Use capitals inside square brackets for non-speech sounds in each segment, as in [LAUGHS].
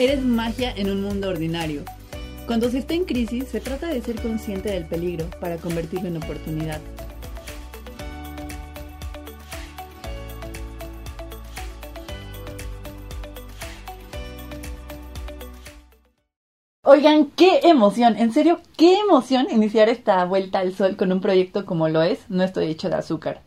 Eres magia en un mundo ordinario. Cuando se está en crisis, se trata de ser consciente del peligro para convertirlo en oportunidad. Oigan, qué emoción, en serio, qué emoción iniciar esta vuelta al sol con un proyecto como lo es No estoy hecho de azúcar.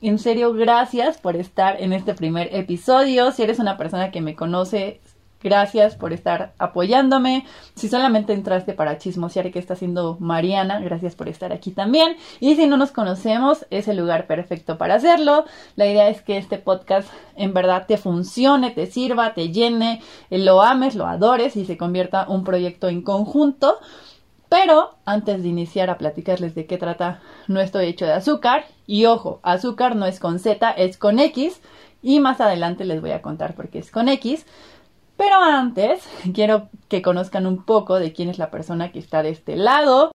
En serio, gracias por estar en este primer episodio. Si eres una persona que me conoce, Gracias por estar apoyándome. Si solamente entraste para chismosear que está haciendo Mariana, gracias por estar aquí también. Y si no nos conocemos, es el lugar perfecto para hacerlo. La idea es que este podcast en verdad te funcione, te sirva, te llene, lo ames, lo adores y se convierta un proyecto en conjunto. Pero antes de iniciar a platicarles de qué trata, no estoy hecho de azúcar. Y ojo, azúcar no es con Z, es con X. Y más adelante les voy a contar por qué es con X. Pero antes, [LAUGHS] quiero que conozcan un poco de quién es la persona que está de este lado.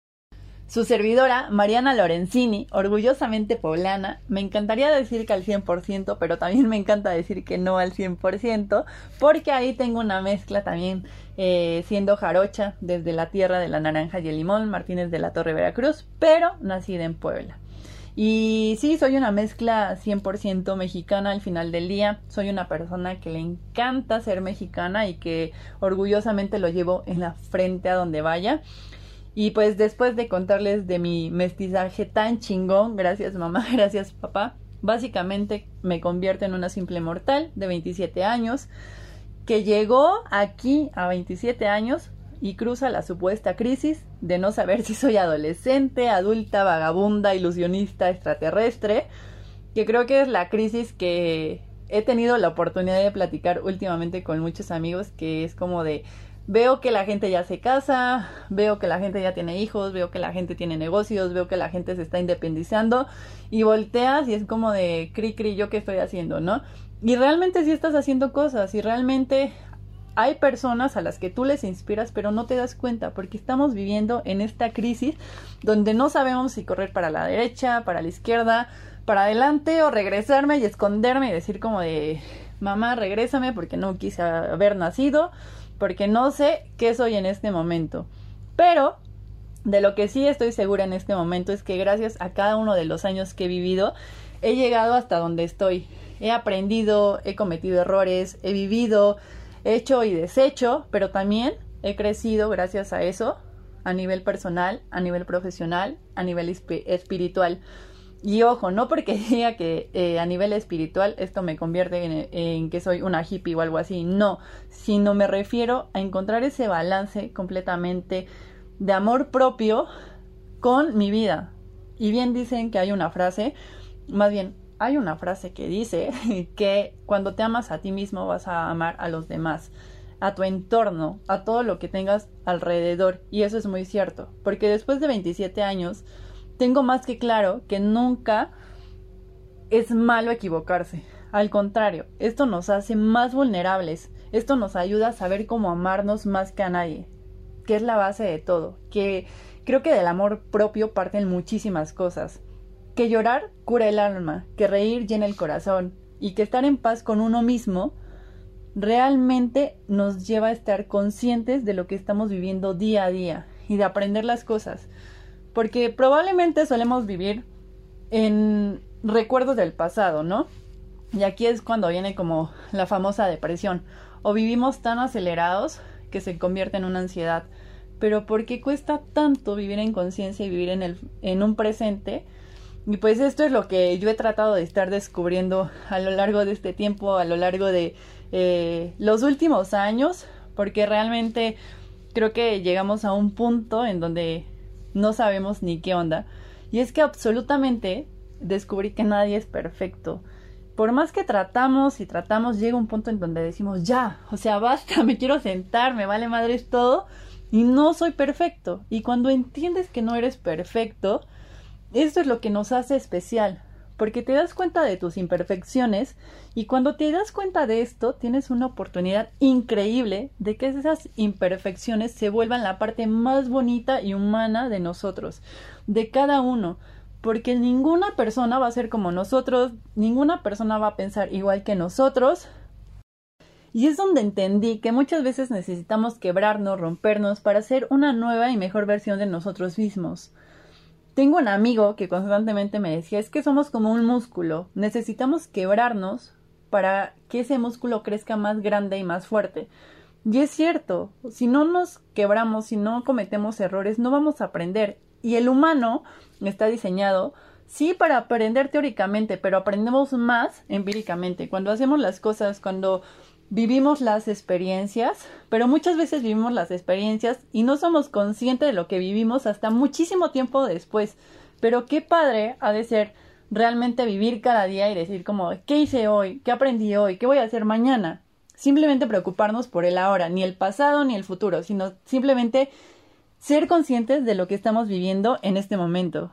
Su servidora, Mariana Lorenzini, orgullosamente poblana, me encantaría decir que al 100%, pero también me encanta decir que no al 100%, porque ahí tengo una mezcla también eh, siendo jarocha desde la tierra de la naranja y el limón, Martínez de la Torre Veracruz, pero nacida en Puebla. Y sí, soy una mezcla 100% mexicana al final del día. Soy una persona que le encanta ser mexicana y que orgullosamente lo llevo en la frente a donde vaya. Y pues después de contarles de mi mestizaje tan chingón, gracias mamá, [LAUGHS] gracias papá, básicamente me convierto en una simple mortal de 27 años que llegó aquí a 27 años y cruza la supuesta crisis de no saber si soy adolescente, adulta, vagabunda, ilusionista, extraterrestre, que creo que es la crisis que he tenido la oportunidad de platicar últimamente con muchos amigos, que es como de veo que la gente ya se casa, veo que la gente ya tiene hijos, veo que la gente tiene negocios, veo que la gente se está independizando y volteas y es como de cri cri yo qué estoy haciendo, ¿no? Y realmente sí estás haciendo cosas y realmente hay personas a las que tú les inspiras, pero no te das cuenta, porque estamos viviendo en esta crisis donde no sabemos si correr para la derecha, para la izquierda, para adelante o regresarme y esconderme y decir como de mamá, regrésame porque no quise haber nacido, porque no sé qué soy en este momento. Pero de lo que sí estoy segura en este momento es que gracias a cada uno de los años que he vivido, he llegado hasta donde estoy. He aprendido, he cometido errores, he vivido, hecho y deshecho, pero también he crecido gracias a eso a nivel personal, a nivel profesional, a nivel espiritual. Y ojo, no porque [LAUGHS] diga que eh, a nivel espiritual esto me convierte en, en, que soy una hippie o algo así, no, sino me refiero a encontrar ese balance completamente de amor propio con mi vida. Y bien dicen que hay una frase, más bien hay una frase que dice [LAUGHS] que cuando te amas a ti mismo vas a amar a los demás, a tu entorno, a todo lo que tengas alrededor. Y eso es muy cierto, porque después de 27 años tengo más que claro que nunca es malo equivocarse. Al contrario, esto nos hace más vulnerables, esto nos ayuda a saber cómo amarnos más que a nadie, que es la base de todo, que creo que del amor propio parten muchísimas cosas que llorar cura el alma, que reír llena el corazón y que estar en paz con uno mismo realmente nos lleva a estar conscientes de lo que estamos viviendo día a día y de aprender las cosas. Porque probablemente solemos vivir en recuerdos del pasado, ¿no? Y aquí es cuando viene como la famosa depresión. O vivimos tan acelerados que se convierte en una ansiedad. Pero ¿por qué cuesta tanto vivir en conciencia y vivir en, el, en un presente y pues esto es lo que yo he tratado de estar descubriendo a lo largo de este tiempo, a lo largo de eh, los últimos años, porque realmente creo que llegamos a un punto en donde no sabemos ni qué onda. Y es que absolutamente descubrí que nadie es perfecto. Por más que tratamos y tratamos, llega un punto en donde decimos, ya, o sea, basta, me quiero sentar, me vale madres todo, y no soy perfecto. Y cuando entiendes que no eres perfecto, esto es lo que nos hace especial, porque te das cuenta de tus imperfecciones y cuando te das cuenta de esto tienes una oportunidad increíble de que esas imperfecciones se vuelvan la parte más bonita y humana de nosotros, de cada uno, porque ninguna persona va a ser como nosotros, ninguna persona va a pensar igual que nosotros. Y es donde entendí que muchas veces necesitamos quebrarnos, rompernos para ser una nueva y mejor versión de nosotros mismos. Tengo un amigo que constantemente me decía, es que somos como un músculo, necesitamos quebrarnos para que ese músculo crezca más grande y más fuerte. Y es cierto, si no nos quebramos, si no cometemos errores, no vamos a aprender. Y el humano está diseñado, sí, para aprender teóricamente, pero aprendemos más empíricamente. Cuando hacemos las cosas, cuando vivimos las experiencias, pero muchas veces vivimos las experiencias y no somos conscientes de lo que vivimos hasta muchísimo tiempo después. Pero qué padre ha de ser realmente vivir cada día y decir como, ¿qué hice hoy? ¿Qué aprendí hoy? ¿Qué voy a hacer mañana? Simplemente preocuparnos por el ahora, ni el pasado ni el futuro, sino simplemente ser conscientes de lo que estamos viviendo en este momento.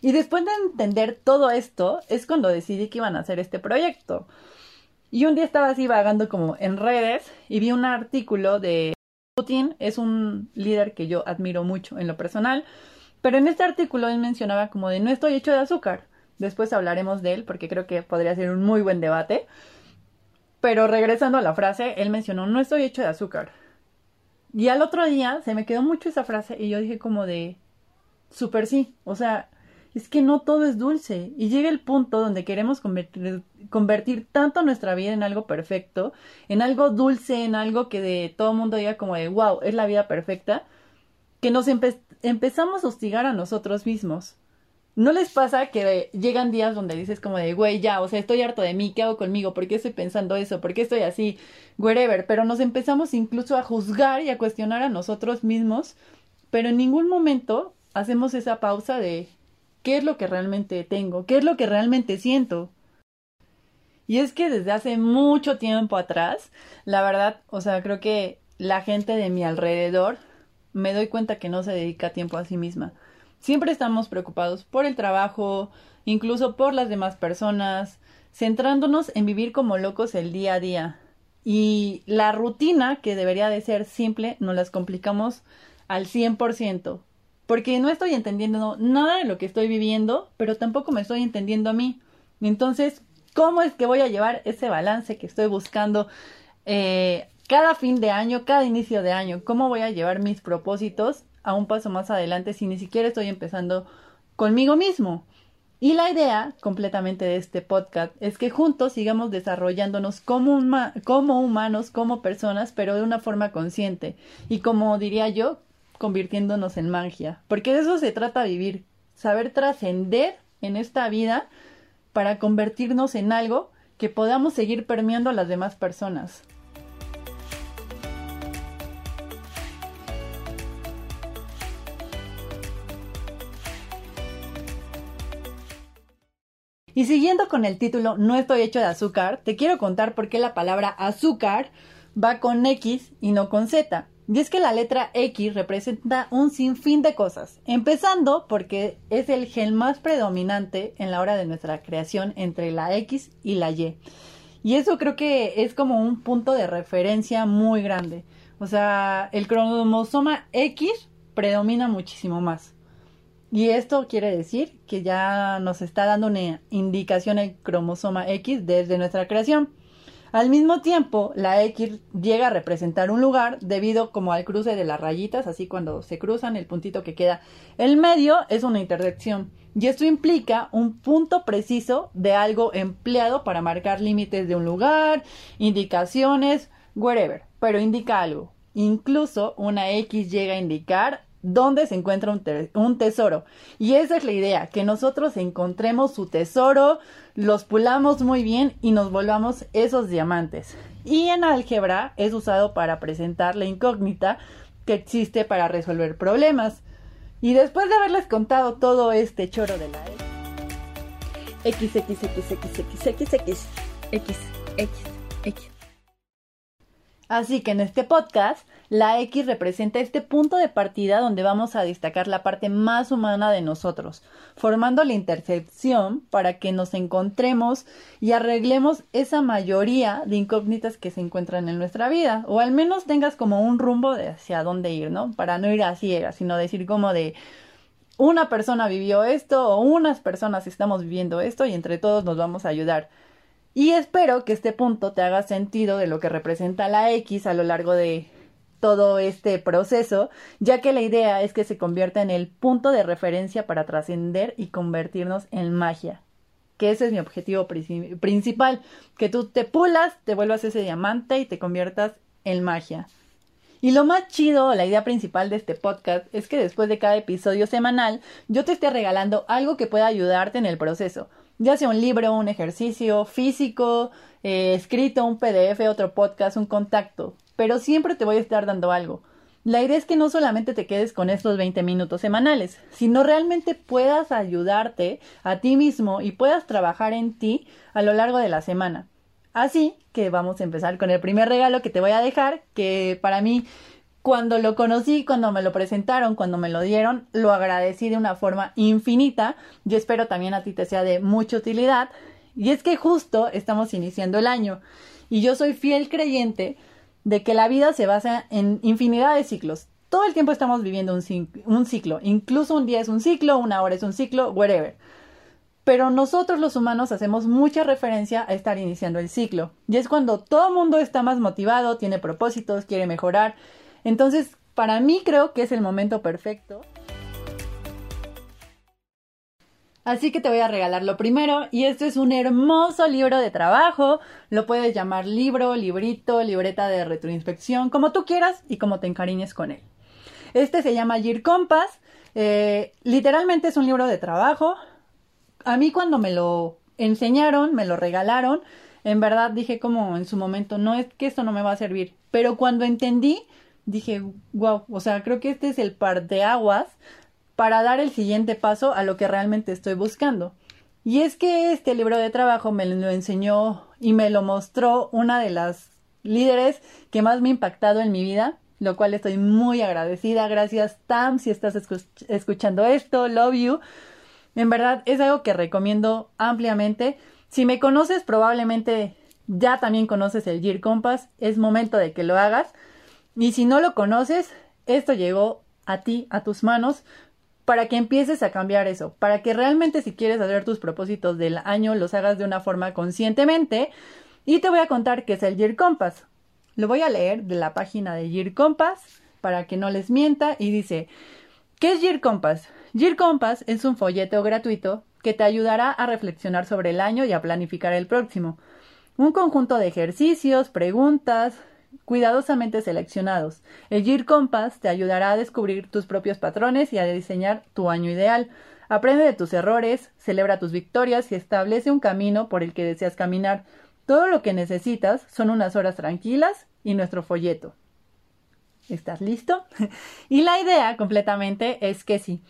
Y después de entender todo esto, es cuando decidí que iban a hacer este proyecto. Y un día estaba así vagando como en redes y vi un artículo de Putin, es un líder que yo admiro mucho en lo personal, pero en este artículo él mencionaba como de no estoy hecho de azúcar. Después hablaremos de él porque creo que podría ser un muy buen debate. Pero regresando a la frase, él mencionó no estoy hecho de azúcar. Y al otro día se me quedó mucho esa frase y yo dije como de super sí, o sea, es que no todo es dulce y llega el punto donde queremos convertir, tanto nuestra vida en algo perfecto, en algo dulce, en algo que de todo mundo diga como de wow, es la vida perfecta, que nos empezamos a hostigar a nosotros mismos. ¿No les pasa que llegan días donde dices como de, güey, ya, o sea, estoy harto de mí, ¿qué hago conmigo? ¿Por qué estoy pensando eso? ¿Por qué estoy así? Wherever. Pero nos empezamos incluso a juzgar y a cuestionar a nosotros mismos, pero en ningún momento hacemos esa pausa de, ¿qué es lo que realmente tengo? ¿Qué es lo que realmente siento? Y es que desde hace mucho tiempo atrás, la verdad, o sea, creo que la gente de mi alrededor me doy cuenta que no se dedica tiempo a sí misma. Siempre estamos preocupados por el trabajo, incluso por las demás personas, centrándonos en vivir como locos el día a día. Y la rutina, que debería de ser simple, nos las complicamos al 100%. Porque no estoy entendiendo nada de lo que estoy viviendo, pero tampoco me estoy entendiendo a mí. Entonces, ¿cómo es que voy a llevar ese balance que estoy buscando eh, cada fin de año, cada inicio de año? ¿Cómo voy a llevar mis propósitos a un paso más adelante si ni siquiera estoy empezando conmigo mismo. Y la idea completamente de este podcast es que juntos sigamos desarrollándonos como, como humanos, como personas, pero de una forma consciente. Y como diría yo, convirtiéndonos en magia. Porque de eso se trata vivir, saber trascender en esta vida para convertirnos en algo que podamos seguir permeando a las demás personas. Y siguiendo con el título No estoy hecho de azúcar, te quiero contar por qué la palabra azúcar va con X y no con Z. Y es que la letra X representa un sinfín de cosas, empezando porque es el gen más predominante en la hora de nuestra creación entre la X y la Y. Y eso creo que es como un punto de referencia muy grande. O sea, el cromosoma X predomina muchísimo más. Y esto quiere decir que ya nos está dando una indicación el cromosoma X desde nuestra creación. Al mismo tiempo, la X llega a representar un lugar debido como al cruce de las rayitas, así cuando se cruzan, el puntito que queda el medio es una intersección. Y esto implica un punto preciso de algo empleado para marcar límites de un lugar, indicaciones, wherever, pero indica algo. Incluso una X llega a indicar dónde se encuentra un, tesoro. Y esa es la idea, que nosotros encontremos su tesoro, los pulamos muy bien y nos volvamos esos diamantes. Y en álgebra es usado para presentar la incógnita que existe para resolver problemas. Y después de haberles contado todo este choro de la X, X, X, X, X, X, X, X, X, X, X. Así que en este podcast, la X representa este punto de partida donde vamos a destacar la parte más humana de nosotros, formando la intersección para que nos encontremos y arreglemos esa mayoría de incógnitas que se encuentran en nuestra vida, o al menos tengas como un rumbo de hacia dónde ir, ¿no? Para no ir a ciegas, sino decir como de una persona vivió esto o unas personas estamos viviendo esto y entre todos nos vamos a ayudar. Y espero que este punto te haga sentido de lo que representa la X a lo largo de todo este proceso, ya que la idea es que se convierta en el punto de referencia para trascender y convertirnos en magia. Que ese es mi objetivo principal, que tú te pulas, te vuelvas ese diamante y te conviertas en magia. Y lo más chido, la idea principal de este podcast es que después de cada episodio semanal yo te esté regalando algo que pueda ayudarte en el proceso, ya sea un libro, un ejercicio físico, eh, escrito, un PDF, otro podcast, un contacto, pero siempre te voy a estar dando algo. La idea es que no solamente te quedes con estos 20 minutos semanales, sino realmente puedas ayudarte a ti mismo y puedas trabajar en ti a lo largo de la semana. Así que vamos a empezar con el primer regalo que te voy a dejar, que para mí cuando lo conocí, cuando me lo presentaron, cuando me lo dieron, lo agradecí de una forma infinita. Yo espero también a ti te sea de mucha utilidad. Y es que justo estamos iniciando el año y yo soy fiel creyente de que la vida se basa en infinidad de ciclos. Todo el tiempo estamos viviendo un, un ciclo, incluso un día es un ciclo, una hora es un ciclo, whatever pero nosotros los humanos hacemos mucha referencia a estar iniciando el ciclo. Y es cuando todo el mundo está más motivado, tiene propósitos, quiere mejorar. Entonces, para mí creo que es el momento perfecto. Así que te voy a regalar lo primero y esto es un hermoso libro de trabajo. Lo puedes llamar libro, librito, libreta de retroinspección, como tú quieras y como te encariñes con él. Este se llama Year Compass. Eh, literalmente es un libro de trabajo a mí cuando me lo enseñaron, me lo regalaron, en verdad dije como en su momento, no es que esto no me va a servir, pero cuando entendí, dije, wow, o sea, creo que este es el par de aguas para dar el siguiente paso a lo que realmente estoy buscando. Y es que este libro de trabajo me lo enseñó y me lo mostró una de las líderes que más me ha impactado en mi vida, lo cual estoy muy agradecida. Gracias, Tam, si estás escuchando esto, love you. En verdad es algo que recomiendo ampliamente. Si me conoces, probablemente ya también conoces el Gear Compass. Es momento de que lo hagas. Y si no lo conoces, esto llegó a ti, a tus manos, para que empieces a cambiar eso, para que realmente si quieres hacer tus propósitos del año los hagas de una forma conscientemente. Y te voy a contar qué es el Gear Compass. Lo voy a leer de la página de Gear Compass para que no les mienta y dice, ¿qué es Gear Compass? Gear Compass es un folleto gratuito que te ayudará a reflexionar sobre el año y a planificar el próximo. Un conjunto de ejercicios, preguntas, cuidadosamente seleccionados. El Gear Compass te ayudará a descubrir tus propios patrones y a diseñar tu año ideal. Aprende de tus errores, celebra tus victorias y establece un camino por el que deseas caminar. Todo lo que necesitas son unas horas tranquilas y nuestro folleto. ¿Estás listo? [LAUGHS] y la idea completamente es que sí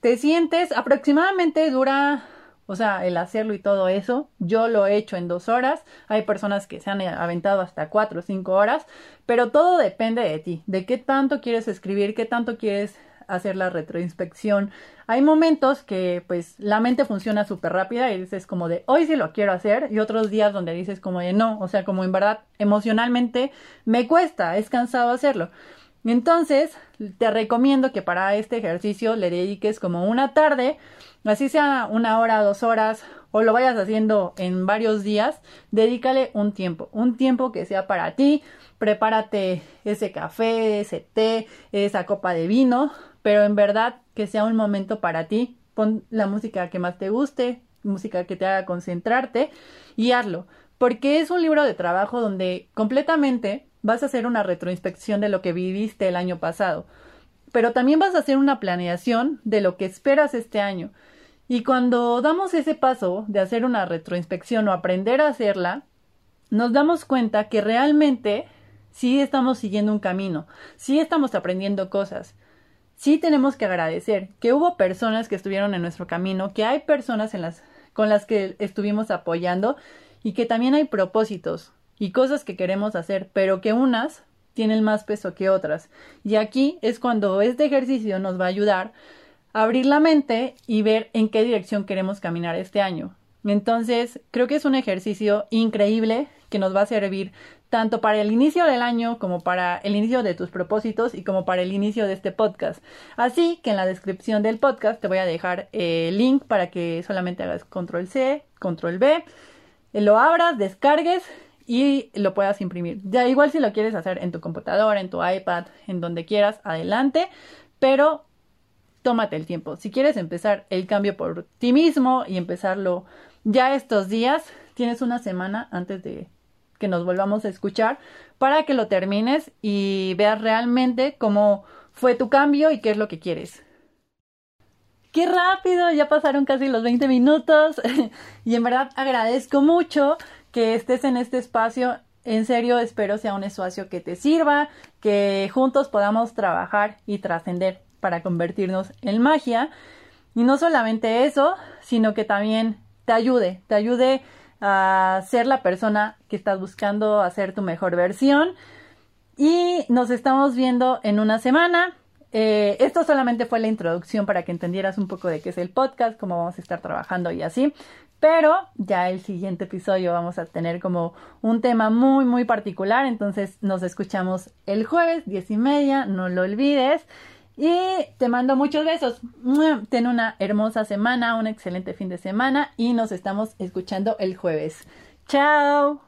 te sientes, aproximadamente dura, o sea, el hacerlo y todo eso, yo lo he hecho en dos horas, hay personas que se han aventado hasta cuatro o cinco horas, pero todo depende de ti, de qué tanto quieres escribir, qué tanto quieres hacer la retroinspección. Hay momentos que pues la mente funciona súper rápida y dices como de hoy sí lo quiero hacer y otros días donde dices como de no, o sea, como en verdad emocionalmente me cuesta, es cansado hacerlo. Entonces, te recomiendo que para este ejercicio le dediques como una tarde, así sea una hora, dos horas, o lo vayas haciendo en varios días, dedícale un tiempo, un tiempo que sea para ti, prepárate ese café, ese té, esa copa de vino, pero en verdad que sea un momento para ti, pon la música que más te guste, música que te haga concentrarte y hazlo, porque es un libro de trabajo donde completamente vas a hacer una retroinspección de lo que viviste el año pasado, pero también vas a hacer una planeación de lo que esperas este año. Y cuando damos ese paso de hacer una retroinspección o aprender a hacerla, nos damos cuenta que realmente sí estamos siguiendo un camino, sí estamos aprendiendo cosas. Sí tenemos que agradecer que hubo personas que estuvieron en nuestro camino, que hay personas en las, con las que estuvimos apoyando y que también hay propósitos, y cosas que queremos hacer, pero que unas tienen más peso que otras. Y aquí es cuando este ejercicio nos va a ayudar a abrir la mente y ver en qué dirección queremos caminar este año. Entonces, creo que es un ejercicio increíble que nos va a servir tanto para el inicio del año como para el inicio de tus propósitos y como para el inicio de este podcast. Así que en la descripción del podcast te voy a dejar el link para que solamente hagas control C, control B lo abras, descargues y lo puedas imprimir. Ya igual si lo quieres hacer en tu computadora, en tu iPad, en donde quieras, adelante, pero tómate el tiempo. Si quieres empezar el cambio por ti mismo y empezarlo ya estos días, tienes una semana antes de que nos volvamos a escuchar para que lo termines y veas realmente cómo fue tu cambio y qué es lo que quieres. ¡Qué rápido! Ya pasaron casi los 20 minutos [LAUGHS] y en verdad agradezco mucho que estés en este espacio. En serio, espero sea un espacio que te sirva, que juntos podamos trabajar y trascender para convertirnos en magia. Y no solamente eso, sino que también te ayude, te ayude a ser la persona que estás buscando, a ser tu mejor versión. Y nos estamos viendo en una semana. Eh, esto solamente fue la introducción para que entendieras un poco de qué es el podcast, cómo vamos a estar trabajando y así. Pero ya el siguiente episodio vamos a tener como un tema muy, muy particular. Entonces nos escuchamos el jueves, diez y media, no lo olvides. Y te mando muchos besos. Ten una hermosa semana, un excelente fin de semana y nos estamos escuchando el jueves. Chao.